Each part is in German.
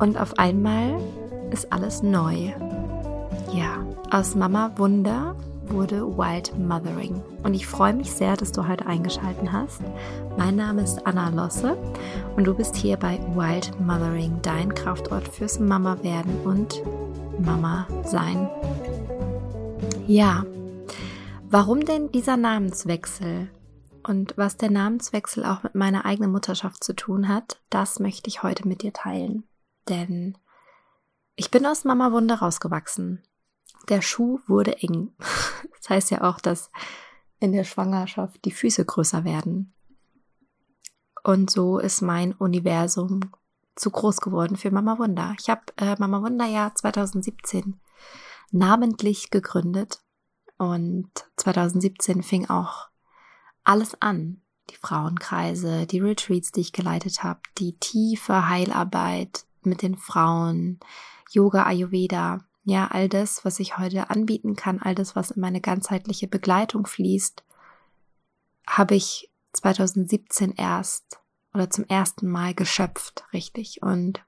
Und auf einmal ist alles neu. Ja, aus Mama Wunder wurde Wild Mothering. Und ich freue mich sehr, dass du heute eingeschaltet hast. Mein Name ist Anna Losse und du bist hier bei Wild Mothering, dein Kraftort fürs Mama werden und Mama sein. Ja, warum denn dieser Namenswechsel? Und was der Namenswechsel auch mit meiner eigenen Mutterschaft zu tun hat, das möchte ich heute mit dir teilen. Denn ich bin aus Mama Wunder rausgewachsen. Der Schuh wurde eng. Das heißt ja auch, dass in der Schwangerschaft die Füße größer werden. Und so ist mein Universum zu groß geworden für Mama Wunder. Ich habe äh, Mama Wunder ja 2017 namentlich gegründet und 2017 fing auch alles an. Die Frauenkreise, die Retreats, die ich geleitet habe, die tiefe Heilarbeit mit den Frauen, Yoga, Ayurveda, ja, all das, was ich heute anbieten kann, all das, was in meine ganzheitliche Begleitung fließt, habe ich 2017 erst oder zum ersten Mal geschöpft, richtig. Und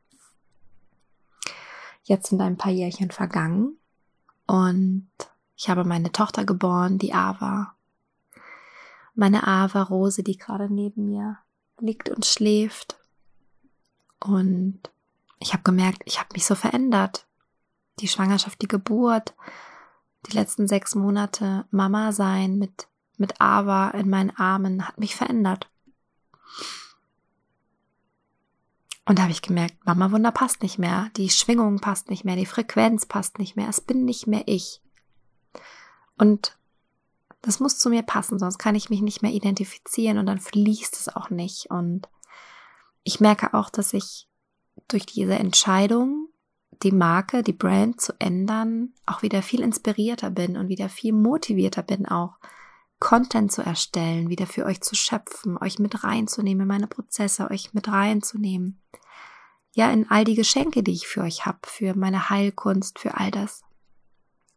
jetzt sind ein paar Jährchen vergangen und ich habe meine Tochter geboren, die Ava. Meine Ava Rose, die gerade neben mir liegt und schläft. Und ich habe gemerkt, ich habe mich so verändert. Die Schwangerschaft, die Geburt, die letzten sechs Monate Mama sein mit, mit Ava in meinen Armen hat mich verändert. Und da habe ich gemerkt, Mama Wunder passt nicht mehr, die Schwingung passt nicht mehr, die Frequenz passt nicht mehr, es bin nicht mehr ich. Und das muss zu mir passen, sonst kann ich mich nicht mehr identifizieren und dann fließt es auch nicht. Und ich merke auch, dass ich durch diese Entscheidung, die Marke, die Brand zu ändern, auch wieder viel inspirierter bin und wieder viel motivierter bin, auch Content zu erstellen, wieder für euch zu schöpfen, euch mit reinzunehmen in meine Prozesse, euch mit reinzunehmen. Ja, in all die Geschenke, die ich für euch habe, für meine Heilkunst, für all das,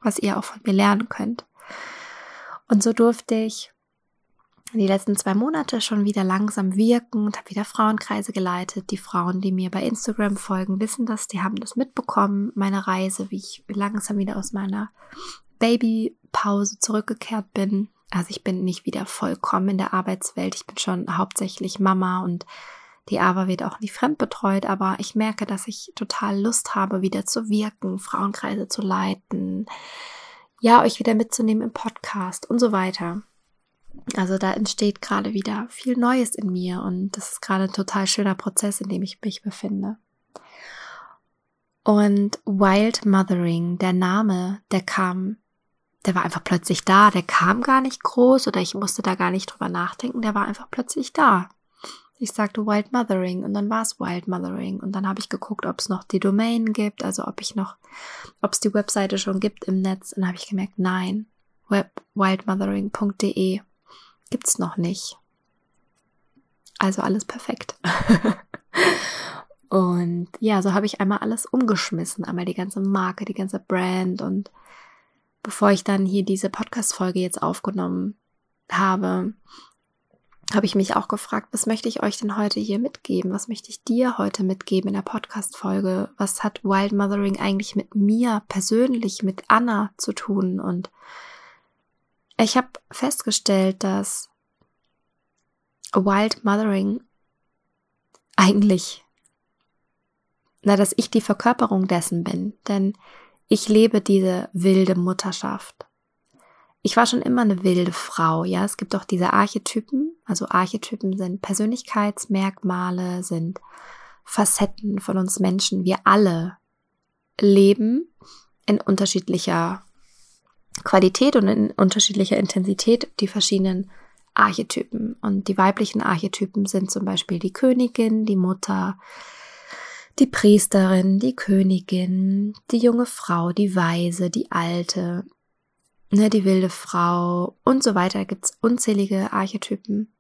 was ihr auch von mir lernen könnt. Und so durfte ich die letzten zwei Monate schon wieder langsam wirken und habe wieder Frauenkreise geleitet. Die Frauen, die mir bei Instagram folgen, wissen das, die haben das mitbekommen, meine Reise, wie ich langsam wieder aus meiner Babypause zurückgekehrt bin. Also ich bin nicht wieder vollkommen in der Arbeitswelt, ich bin schon hauptsächlich Mama und die Ava wird auch nicht fremdbetreut, aber ich merke, dass ich total Lust habe, wieder zu wirken, Frauenkreise zu leiten, ja, euch wieder mitzunehmen im Podcast und so weiter. Also da entsteht gerade wieder viel Neues in mir und das ist gerade ein total schöner Prozess, in dem ich mich befinde. Und Wild Mothering, der Name, der kam, der war einfach plötzlich da, der kam gar nicht groß oder ich musste da gar nicht drüber nachdenken, der war einfach plötzlich da. Ich sagte Wild Mothering und dann war es Wild Mothering. Und dann habe ich geguckt, ob es noch die Domain gibt, also ob ich noch, ob es die Webseite schon gibt im Netz. Und dann habe ich gemerkt, nein, wildmothering.de gibt's noch nicht. Also alles perfekt. und ja, so habe ich einmal alles umgeschmissen, einmal die ganze Marke, die ganze Brand und bevor ich dann hier diese Podcast Folge jetzt aufgenommen habe, habe ich mich auch gefragt, was möchte ich euch denn heute hier mitgeben? Was möchte ich dir heute mitgeben in der Podcast-Folge? Was hat Wild Mothering eigentlich mit mir persönlich, mit Anna zu tun? Und ich habe festgestellt, dass Wild Mothering eigentlich, na, dass ich die Verkörperung dessen bin, denn ich lebe diese wilde Mutterschaft ich war schon immer eine wilde Frau, ja. Es gibt auch diese Archetypen. Also Archetypen sind Persönlichkeitsmerkmale, sind Facetten von uns Menschen. Wir alle leben in unterschiedlicher Qualität und in unterschiedlicher Intensität die verschiedenen Archetypen. Und die weiblichen Archetypen sind zum Beispiel die Königin, die Mutter, die Priesterin, die Königin, die junge Frau, die Weise, die Alte, ne, die wilde Frau und so weiter gibt's unzählige Archetypen.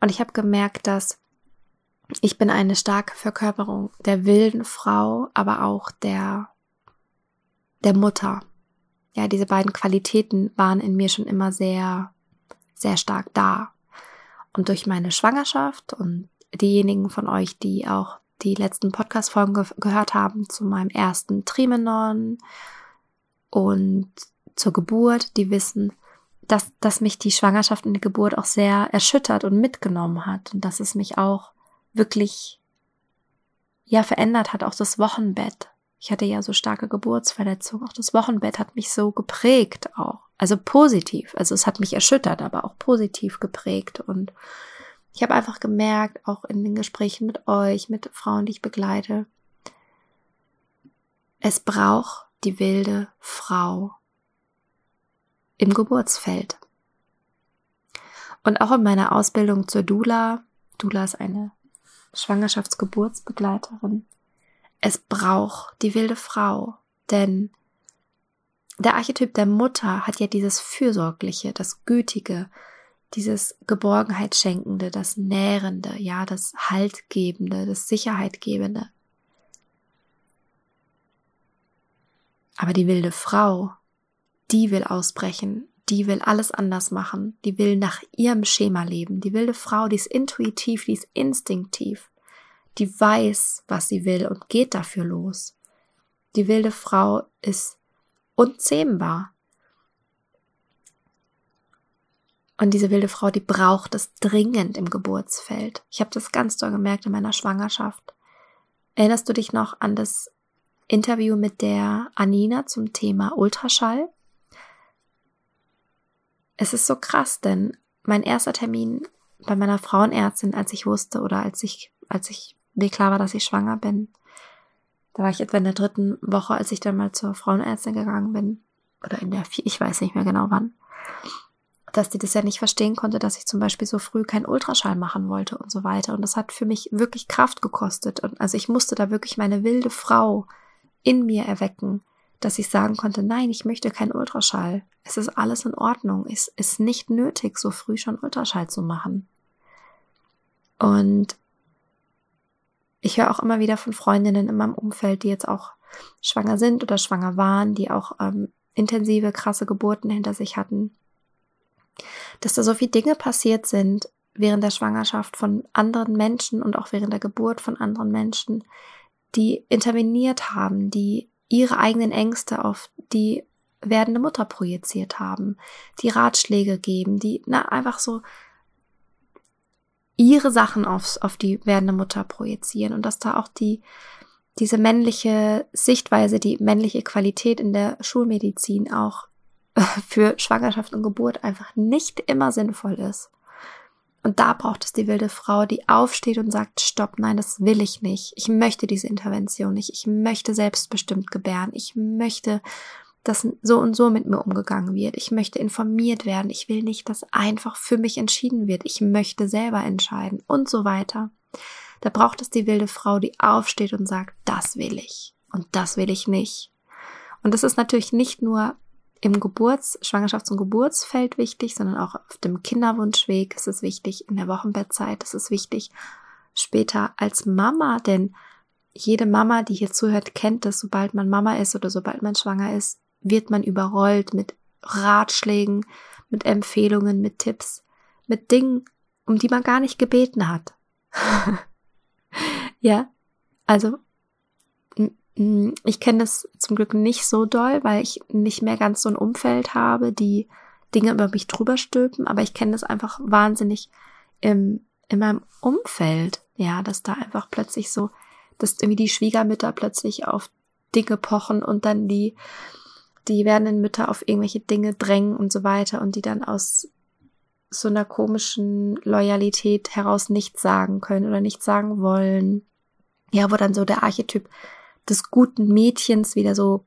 Und ich habe gemerkt, dass ich bin eine starke Verkörperung der wilden Frau, aber auch der, der Mutter. Ja, diese beiden Qualitäten waren in mir schon immer sehr, sehr stark da. Und durch meine Schwangerschaft und diejenigen von euch, die auch die letzten Podcast-Folgen ge gehört haben zu meinem ersten Trimenon und zur Geburt, die wissen, dass, dass mich die Schwangerschaft und die Geburt auch sehr erschüttert und mitgenommen hat und dass es mich auch wirklich ja verändert hat, auch das Wochenbett. Ich hatte ja so starke Geburtsverletzungen, auch das Wochenbett hat mich so geprägt auch. Also positiv, also es hat mich erschüttert, aber auch positiv geprägt. Und ich habe einfach gemerkt, auch in den Gesprächen mit euch, mit Frauen, die ich begleite, es braucht die wilde Frau im Geburtsfeld. Und auch in meiner Ausbildung zur Dula, Dula ist eine Schwangerschaftsgeburtsbegleiterin, es braucht die wilde Frau, denn der Archetyp der Mutter hat ja dieses Fürsorgliche, das Gütige, dieses Geborgenheit schenkende, das Nährende, ja, das Haltgebende, das Sicherheitgebende. Aber die wilde Frau, die will ausbrechen, die will alles anders machen, die will nach ihrem Schema leben. Die wilde Frau, die ist intuitiv, die ist instinktiv, die weiß, was sie will und geht dafür los. Die wilde Frau ist unzähmbar. Und diese wilde Frau, die braucht es dringend im Geburtsfeld. Ich habe das ganz doll gemerkt in meiner Schwangerschaft. Erinnerst du dich noch an das Interview mit der Anina zum Thema Ultraschall? Es ist so krass, denn mein erster Termin bei meiner Frauenärztin, als ich wusste oder als ich, als ich mir klar war, dass ich schwanger bin, da war ich etwa in der dritten Woche, als ich dann mal zur Frauenärztin gegangen bin, oder in der vier, ich weiß nicht mehr genau wann dass die das ja nicht verstehen konnte, dass ich zum Beispiel so früh keinen Ultraschall machen wollte und so weiter. Und das hat für mich wirklich Kraft gekostet. Und also ich musste da wirklich meine wilde Frau in mir erwecken, dass ich sagen konnte, nein, ich möchte keinen Ultraschall. Es ist alles in Ordnung. Es ist nicht nötig, so früh schon Ultraschall zu machen. Und ich höre auch immer wieder von Freundinnen in meinem Umfeld, die jetzt auch schwanger sind oder schwanger waren, die auch ähm, intensive, krasse Geburten hinter sich hatten, dass da so viele Dinge passiert sind während der Schwangerschaft von anderen Menschen und auch während der Geburt von anderen Menschen, die interveniert haben, die ihre eigenen Ängste auf die werdende Mutter projiziert haben, die Ratschläge geben, die na, einfach so ihre Sachen aufs, auf die werdende Mutter projizieren und dass da auch die, diese männliche Sichtweise, die männliche Qualität in der Schulmedizin auch für Schwangerschaft und Geburt einfach nicht immer sinnvoll ist. Und da braucht es die wilde Frau, die aufsteht und sagt, stopp, nein, das will ich nicht. Ich möchte diese Intervention nicht. Ich möchte selbstbestimmt gebären. Ich möchte, dass so und so mit mir umgegangen wird. Ich möchte informiert werden. Ich will nicht, dass einfach für mich entschieden wird. Ich möchte selber entscheiden und so weiter. Da braucht es die wilde Frau, die aufsteht und sagt, das will ich und das will ich nicht. Und das ist natürlich nicht nur im Geburts-, Schwangerschafts- und Geburtsfeld wichtig, sondern auch auf dem Kinderwunschweg ist es wichtig, in der Wochenbettzeit ist es wichtig, später als Mama, denn jede Mama, die hier zuhört, kennt es, sobald man Mama ist oder sobald man schwanger ist, wird man überrollt mit Ratschlägen, mit Empfehlungen, mit Tipps, mit Dingen, um die man gar nicht gebeten hat. ja, also ich kenne das zum Glück nicht so doll, weil ich nicht mehr ganz so ein Umfeld habe, die Dinge über mich drüber stülpen, aber ich kenne das einfach wahnsinnig im, in meinem Umfeld, ja, dass da einfach plötzlich so, dass irgendwie die Schwiegermütter plötzlich auf Dinge pochen und dann die, die werdenden Mütter auf irgendwelche Dinge drängen und so weiter und die dann aus so einer komischen Loyalität heraus nichts sagen können oder nichts sagen wollen. Ja, wo dann so der Archetyp des guten Mädchens wieder so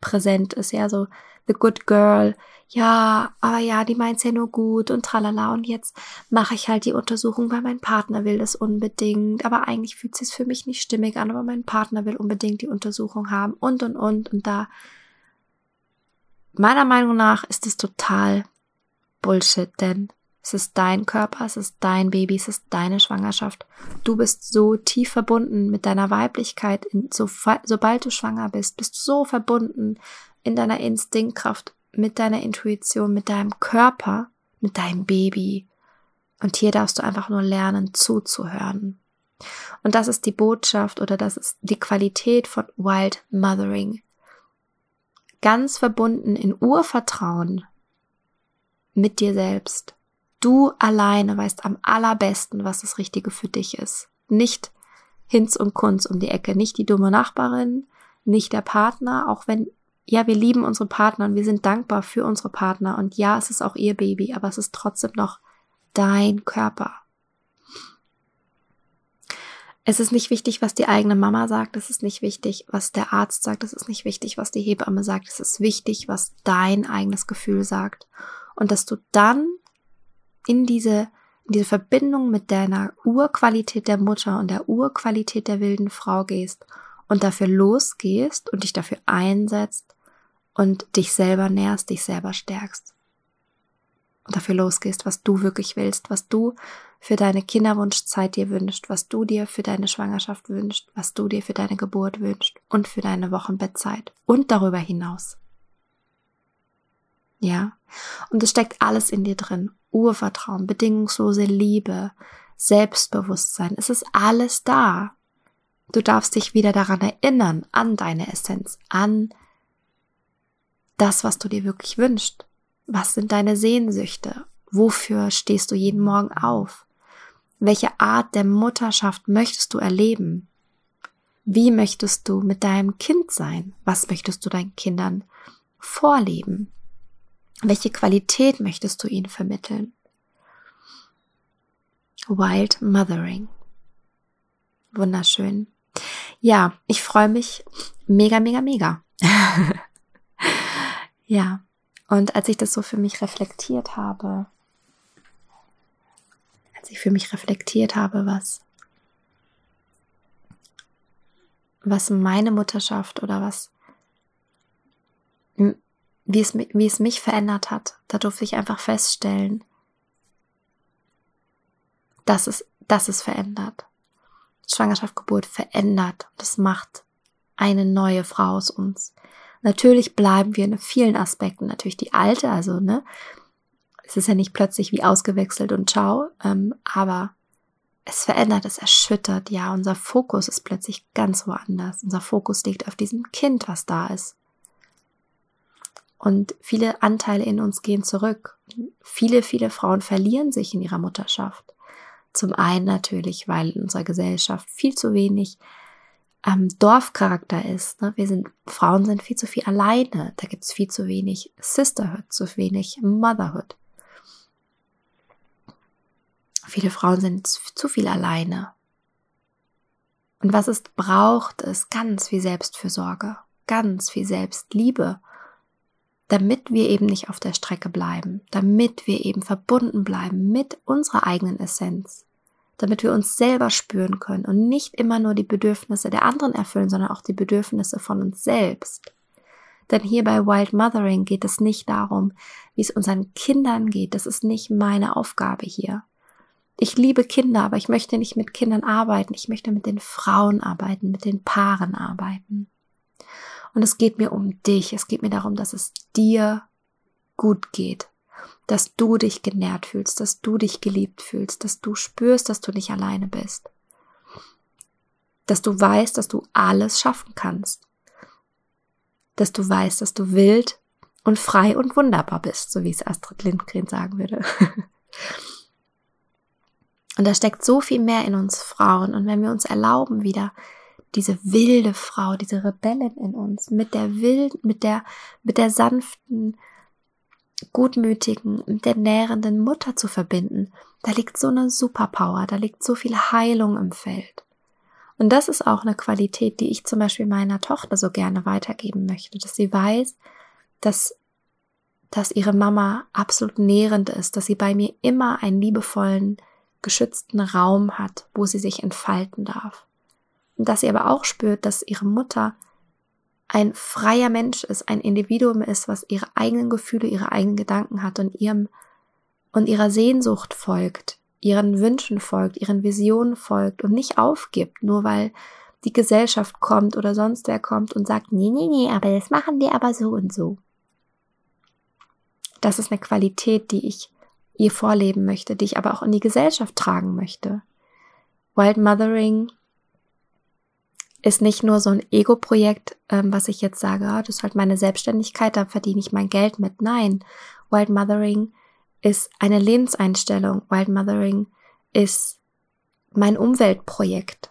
präsent ist, ja, so the good girl, ja, aber ja, die meint's ja nur gut und tralala und jetzt mache ich halt die Untersuchung, weil mein Partner will das unbedingt, aber eigentlich fühlt sich's für mich nicht stimmig an, aber mein Partner will unbedingt die Untersuchung haben und und und. Und da meiner Meinung nach ist es total Bullshit, denn es ist dein Körper, es ist dein Baby, es ist deine Schwangerschaft. Du bist so tief verbunden mit deiner Weiblichkeit. So, sobald du schwanger bist, bist du so verbunden in deiner Instinktkraft, mit deiner Intuition, mit deinem Körper, mit deinem Baby. Und hier darfst du einfach nur lernen, zuzuhören. Und das ist die Botschaft oder das ist die Qualität von Wild Mothering. Ganz verbunden in Urvertrauen mit dir selbst. Du alleine weißt am allerbesten, was das Richtige für dich ist. Nicht Hinz und Kunz um die Ecke, nicht die dumme Nachbarin, nicht der Partner, auch wenn, ja, wir lieben unsere Partner und wir sind dankbar für unsere Partner und ja, es ist auch ihr Baby, aber es ist trotzdem noch dein Körper. Es ist nicht wichtig, was die eigene Mama sagt, es ist nicht wichtig, was der Arzt sagt, es ist nicht wichtig, was die Hebamme sagt, es ist wichtig, was dein eigenes Gefühl sagt. Und dass du dann in diese, in diese Verbindung mit deiner Urqualität der Mutter und der Urqualität der wilden Frau gehst und dafür losgehst und dich dafür einsetzt und dich selber nährst, dich selber stärkst. Und dafür losgehst, was du wirklich willst, was du für deine Kinderwunschzeit dir wünscht, was du dir für deine Schwangerschaft wünscht, was du dir für deine Geburt wünscht und für deine Wochenbettzeit und darüber hinaus. Ja, und es steckt alles in dir drin. Urvertrauen, bedingungslose Liebe, Selbstbewusstsein. Es ist alles da. Du darfst dich wieder daran erinnern, an deine Essenz, an das, was du dir wirklich wünschst. Was sind deine Sehnsüchte? Wofür stehst du jeden Morgen auf? Welche Art der Mutterschaft möchtest du erleben? Wie möchtest du mit deinem Kind sein? Was möchtest du deinen Kindern vorleben? Welche Qualität möchtest du ihnen vermitteln? Wild Mothering. Wunderschön. Ja, ich freue mich mega, mega, mega. ja, und als ich das so für mich reflektiert habe, als ich für mich reflektiert habe, was, was meine Mutterschaft oder was, wie es, wie es mich verändert hat, da durfte ich einfach feststellen, dass es, dass es verändert. Schwangerschaft, Geburt verändert. Das macht eine neue Frau aus uns. Natürlich bleiben wir in vielen Aspekten natürlich die alte, also ne, es ist ja nicht plötzlich wie ausgewechselt und ciao, ähm, aber es verändert, es erschüttert, ja, unser Fokus ist plötzlich ganz woanders. Unser Fokus liegt auf diesem Kind, was da ist. Und viele Anteile in uns gehen zurück. Viele, viele Frauen verlieren sich in ihrer Mutterschaft. Zum einen natürlich, weil in unserer Gesellschaft viel zu wenig ähm, Dorfcharakter ist. Ne? Wir sind, Frauen sind viel zu viel alleine. Da gibt es viel zu wenig Sisterhood, zu wenig Motherhood. Viele Frauen sind zu viel alleine. Und was es braucht, ist ganz viel Selbstfürsorge, ganz viel Selbstliebe, damit wir eben nicht auf der Strecke bleiben, damit wir eben verbunden bleiben mit unserer eigenen Essenz, damit wir uns selber spüren können und nicht immer nur die Bedürfnisse der anderen erfüllen, sondern auch die Bedürfnisse von uns selbst. Denn hier bei Wild Mothering geht es nicht darum, wie es unseren Kindern geht. Das ist nicht meine Aufgabe hier. Ich liebe Kinder, aber ich möchte nicht mit Kindern arbeiten. Ich möchte mit den Frauen arbeiten, mit den Paaren arbeiten. Und es geht mir um dich. Es geht mir darum, dass es dir gut geht. Dass du dich genährt fühlst, dass du dich geliebt fühlst, dass du spürst, dass du nicht alleine bist. Dass du weißt, dass du alles schaffen kannst. Dass du weißt, dass du wild und frei und wunderbar bist, so wie es Astrid Lindgren sagen würde. Und da steckt so viel mehr in uns Frauen. Und wenn wir uns erlauben, wieder diese wilde Frau, diese Rebellin in uns, mit der wilden, mit der, mit der sanften, gutmütigen, mit der nährenden Mutter zu verbinden, da liegt so eine Superpower, da liegt so viel Heilung im Feld. Und das ist auch eine Qualität, die ich zum Beispiel meiner Tochter so gerne weitergeben möchte, dass sie weiß, dass, dass ihre Mama absolut nährend ist, dass sie bei mir immer einen liebevollen, geschützten Raum hat, wo sie sich entfalten darf. Und dass sie aber auch spürt, dass ihre Mutter ein freier Mensch ist, ein Individuum ist, was ihre eigenen Gefühle, ihre eigenen Gedanken hat und ihrem und ihrer Sehnsucht folgt, ihren Wünschen folgt, ihren Visionen folgt und nicht aufgibt, nur weil die Gesellschaft kommt oder sonst wer kommt und sagt, nee, nee, nee, aber das machen wir aber so und so. Das ist eine Qualität, die ich ihr vorleben möchte, die ich aber auch in die Gesellschaft tragen möchte. Wild Mothering ist nicht nur so ein Ego-Projekt, ähm, was ich jetzt sage, oh, das ist halt meine Selbstständigkeit, da verdiene ich mein Geld mit. Nein, Wild Mothering ist eine Lebenseinstellung. Wild Mothering ist mein Umweltprojekt.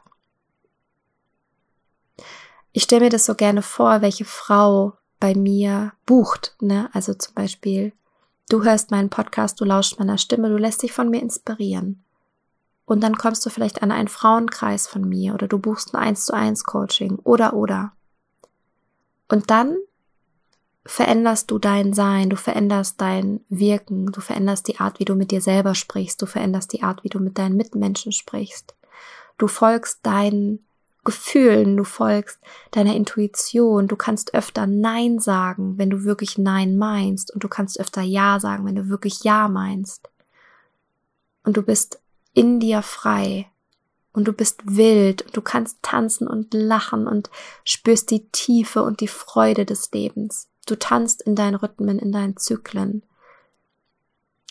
Ich stelle mir das so gerne vor, welche Frau bei mir bucht, ne? Also zum Beispiel, du hörst meinen Podcast, du lauschst meiner Stimme, du lässt dich von mir inspirieren. Und dann kommst du vielleicht an einen Frauenkreis von mir oder du buchst ein 1 zu 1 Coaching oder oder. Und dann veränderst du dein Sein, du veränderst dein Wirken, du veränderst die Art, wie du mit dir selber sprichst, du veränderst die Art, wie du mit deinen Mitmenschen sprichst. Du folgst deinen Gefühlen, du folgst deiner Intuition, du kannst öfter Nein sagen, wenn du wirklich Nein meinst, und du kannst öfter Ja sagen, wenn du wirklich Ja meinst. Und du bist in dir frei und du bist wild und du kannst tanzen und lachen und spürst die Tiefe und die Freude des Lebens. Du tanzt in deinen Rhythmen, in deinen Zyklen.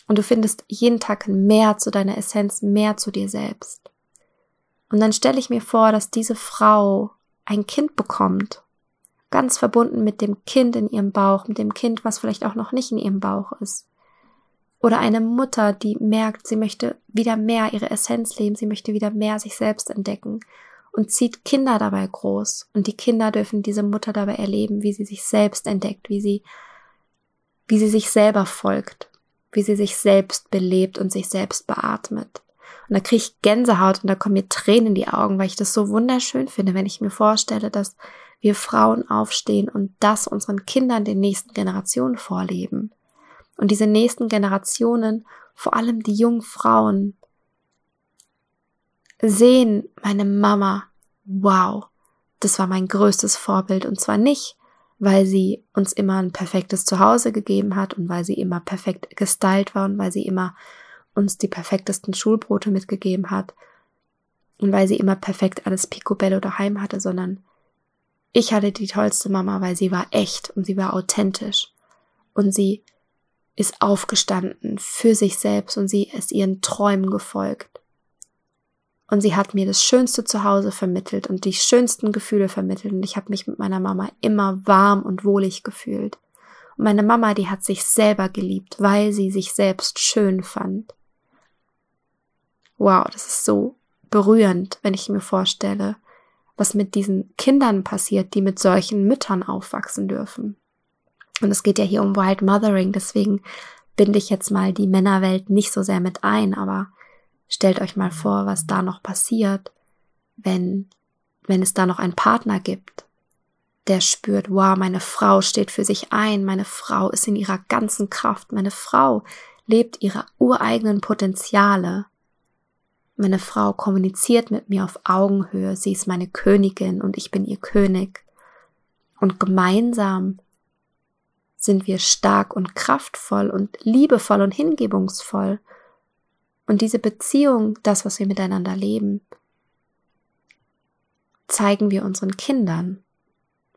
Und du findest jeden Tag mehr zu deiner Essenz, mehr zu dir selbst. Und dann stelle ich mir vor, dass diese Frau ein Kind bekommt, ganz verbunden mit dem Kind in ihrem Bauch, mit dem Kind, was vielleicht auch noch nicht in ihrem Bauch ist. Oder eine Mutter, die merkt, sie möchte wieder mehr ihre Essenz leben, sie möchte wieder mehr sich selbst entdecken und zieht Kinder dabei groß. Und die Kinder dürfen diese Mutter dabei erleben, wie sie sich selbst entdeckt, wie sie, wie sie sich selber folgt, wie sie sich selbst belebt und sich selbst beatmet. Und da kriege ich Gänsehaut und da kommen mir Tränen in die Augen, weil ich das so wunderschön finde, wenn ich mir vorstelle, dass wir Frauen aufstehen und das unseren Kindern, den nächsten Generationen vorleben. Und diese nächsten Generationen, vor allem die jungen Frauen, sehen meine Mama, wow, das war mein größtes Vorbild. Und zwar nicht, weil sie uns immer ein perfektes Zuhause gegeben hat und weil sie immer perfekt gestylt war und weil sie immer uns die perfektesten Schulbrote mitgegeben hat und weil sie immer perfekt alles Picobello daheim hatte, sondern ich hatte die tollste Mama, weil sie war echt und sie war authentisch und sie ist aufgestanden für sich selbst und sie ist ihren Träumen gefolgt. Und sie hat mir das schönste Zuhause vermittelt und die schönsten Gefühle vermittelt und ich habe mich mit meiner Mama immer warm und wohlig gefühlt. Und meine Mama, die hat sich selber geliebt, weil sie sich selbst schön fand. Wow, das ist so berührend, wenn ich mir vorstelle, was mit diesen Kindern passiert, die mit solchen Müttern aufwachsen dürfen. Und es geht ja hier um Wild Mothering, deswegen binde ich jetzt mal die Männerwelt nicht so sehr mit ein, aber stellt euch mal vor, was da noch passiert, wenn, wenn es da noch einen Partner gibt, der spürt, wow, meine Frau steht für sich ein, meine Frau ist in ihrer ganzen Kraft, meine Frau lebt ihre ureigenen Potenziale. Meine Frau kommuniziert mit mir auf Augenhöhe, sie ist meine Königin und ich bin ihr König. Und gemeinsam sind wir stark und kraftvoll und liebevoll und hingebungsvoll. Und diese Beziehung, das, was wir miteinander leben, zeigen wir unseren Kindern.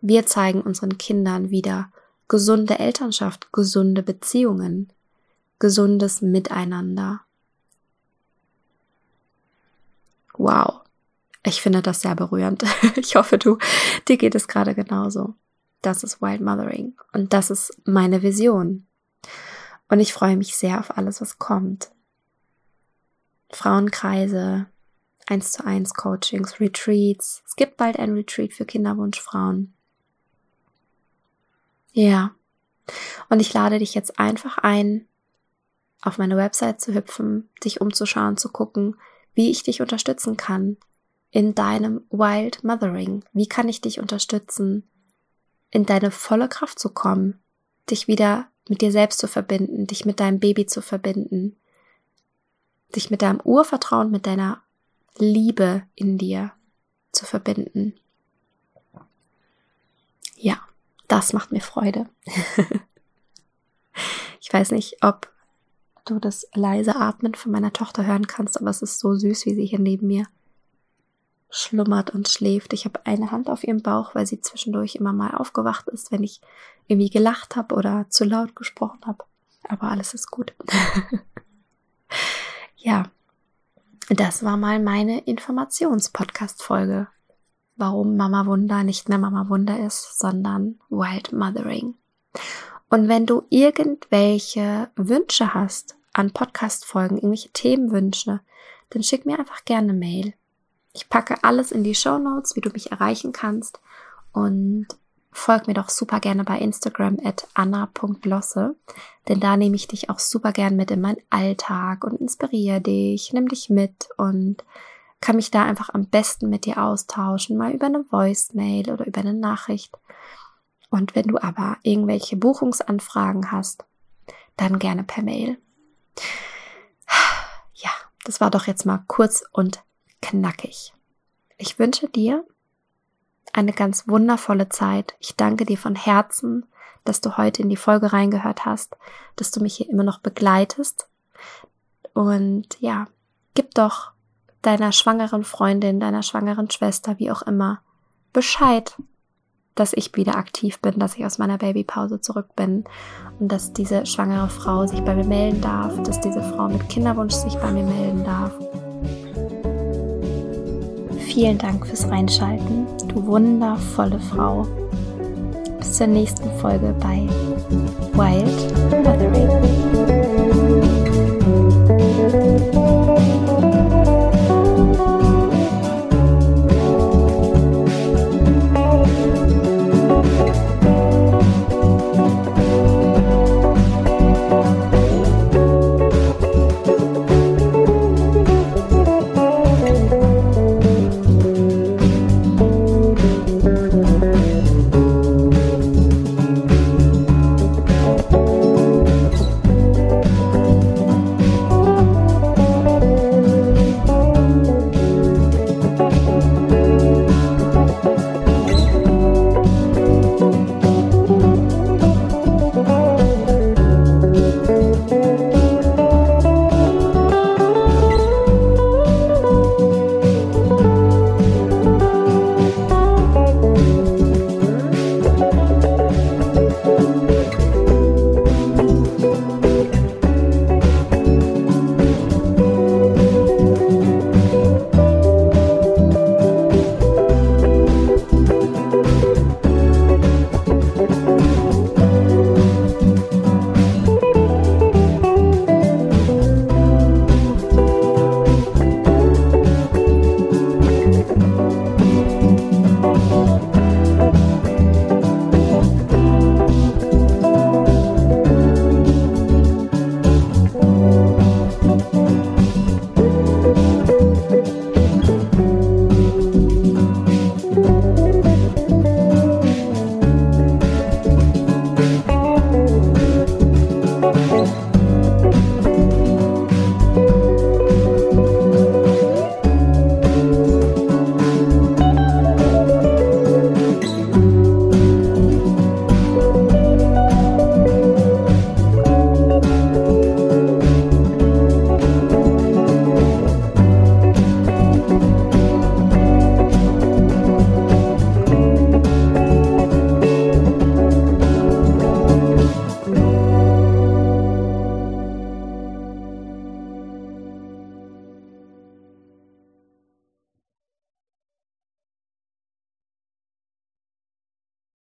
Wir zeigen unseren Kindern wieder gesunde Elternschaft, gesunde Beziehungen, gesundes Miteinander. Wow. Ich finde das sehr berührend. Ich hoffe, du, dir geht es gerade genauso. Das ist Wild Mothering. Und das ist meine Vision. Und ich freue mich sehr auf alles, was kommt. Frauenkreise, eins zu eins Coachings, Retreats. Es gibt bald ein Retreat für Kinderwunschfrauen. Ja. Und ich lade dich jetzt einfach ein, auf meine Website zu hüpfen, dich umzuschauen, zu gucken, wie ich dich unterstützen kann in deinem Wild Mothering. Wie kann ich dich unterstützen, in deine volle Kraft zu kommen, dich wieder mit dir selbst zu verbinden, dich mit deinem Baby zu verbinden, dich mit deinem Urvertrauen, mit deiner Liebe in dir zu verbinden. Ja, das macht mir Freude. ich weiß nicht, ob du das leise Atmen von meiner Tochter hören kannst, aber es ist so süß, wie sie hier neben mir schlummert und schläft. Ich habe eine Hand auf ihrem Bauch, weil sie zwischendurch immer mal aufgewacht ist, wenn ich irgendwie gelacht habe oder zu laut gesprochen habe. Aber alles ist gut. ja, das war mal meine Informations-Podcast-Folge. Warum Mama Wunder nicht mehr Mama Wunder ist, sondern Wild Mothering. Und wenn du irgendwelche Wünsche hast an Podcast-Folgen, irgendwelche Themenwünsche, dann schick mir einfach gerne eine Mail. Ich packe alles in die Show Notes, wie du mich erreichen kannst. Und folg mir doch super gerne bei Instagram at anna.losse, denn da nehme ich dich auch super gern mit in meinen Alltag und inspiriere dich, nimm dich mit und kann mich da einfach am besten mit dir austauschen, mal über eine Voicemail oder über eine Nachricht. Und wenn du aber irgendwelche Buchungsanfragen hast, dann gerne per Mail. Ja, das war doch jetzt mal kurz und knackig. Ich wünsche dir eine ganz wundervolle Zeit. Ich danke dir von Herzen, dass du heute in die Folge reingehört hast, dass du mich hier immer noch begleitest. Und ja, gib doch deiner schwangeren Freundin, deiner schwangeren Schwester, wie auch immer, Bescheid, dass ich wieder aktiv bin, dass ich aus meiner Babypause zurück bin und dass diese schwangere Frau sich bei mir melden darf, dass diese Frau mit Kinderwunsch sich bei mir melden darf Vielen Dank fürs Reinschalten, du wundervolle Frau. Bis zur nächsten Folge bei Wild Mothering.